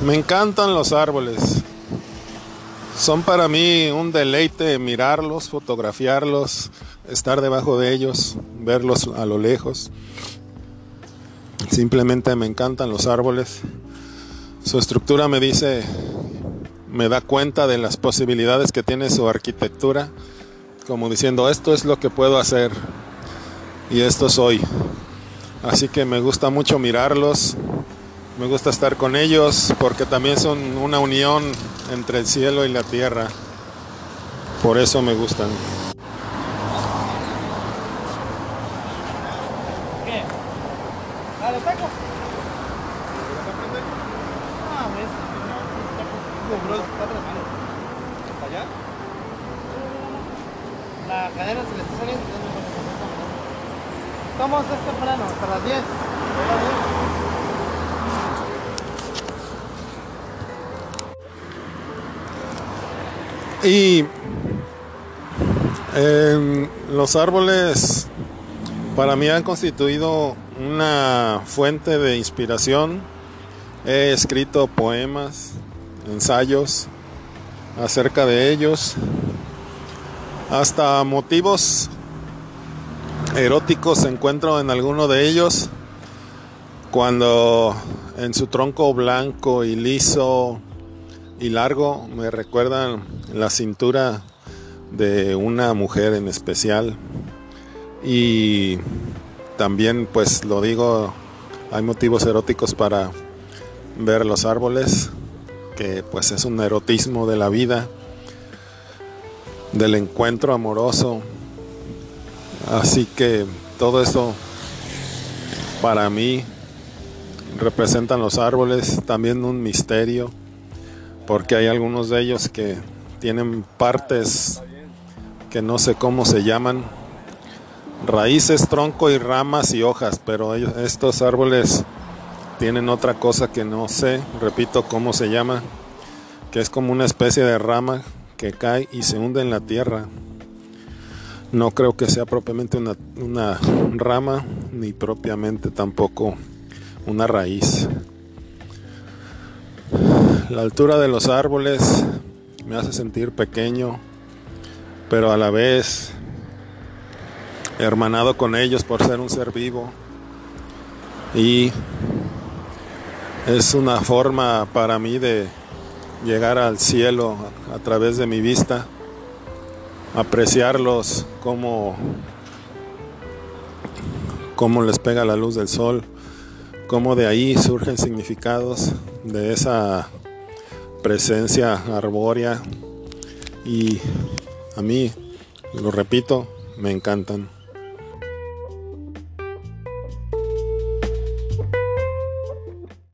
Me encantan los árboles. Son para mí un deleite mirarlos, fotografiarlos, estar debajo de ellos, verlos a lo lejos. Simplemente me encantan los árboles. Su estructura me dice, me da cuenta de las posibilidades que tiene su arquitectura, como diciendo, esto es lo que puedo hacer y esto soy. Así que me gusta mucho mirarlos, me gusta estar con ellos porque también son una unión entre el cielo y la tierra. Por eso me gustan. La cadena se le está saliendo. Estamos es temprano, hasta las 10. Y em, los árboles para mí han constituido una fuente de inspiración. He escrito poemas, ensayos acerca de ellos, hasta motivos eróticos encuentro en alguno de ellos, cuando en su tronco blanco y liso y largo me recuerdan la cintura de una mujer en especial. Y también pues lo digo hay motivos eróticos para ver los árboles que pues es un erotismo de la vida del encuentro amoroso. Así que todo eso para mí representan los árboles también un misterio porque hay algunos de ellos que tienen partes que no sé cómo se llaman, raíces, tronco y ramas y hojas, pero estos árboles tienen otra cosa que no sé, repito cómo se llama, que es como una especie de rama que cae y se hunde en la tierra. No creo que sea propiamente una rama, ni propiamente tampoco una raíz. La altura de los árboles me hace sentir pequeño, pero a la vez hermanado con ellos por ser un ser vivo. Y es una forma para mí de llegar al cielo a través de mi vista, apreciarlos como, les pega la luz del sol, como de ahí surgen significados de esa presencia arbórea y a mí, lo repito, me encantan.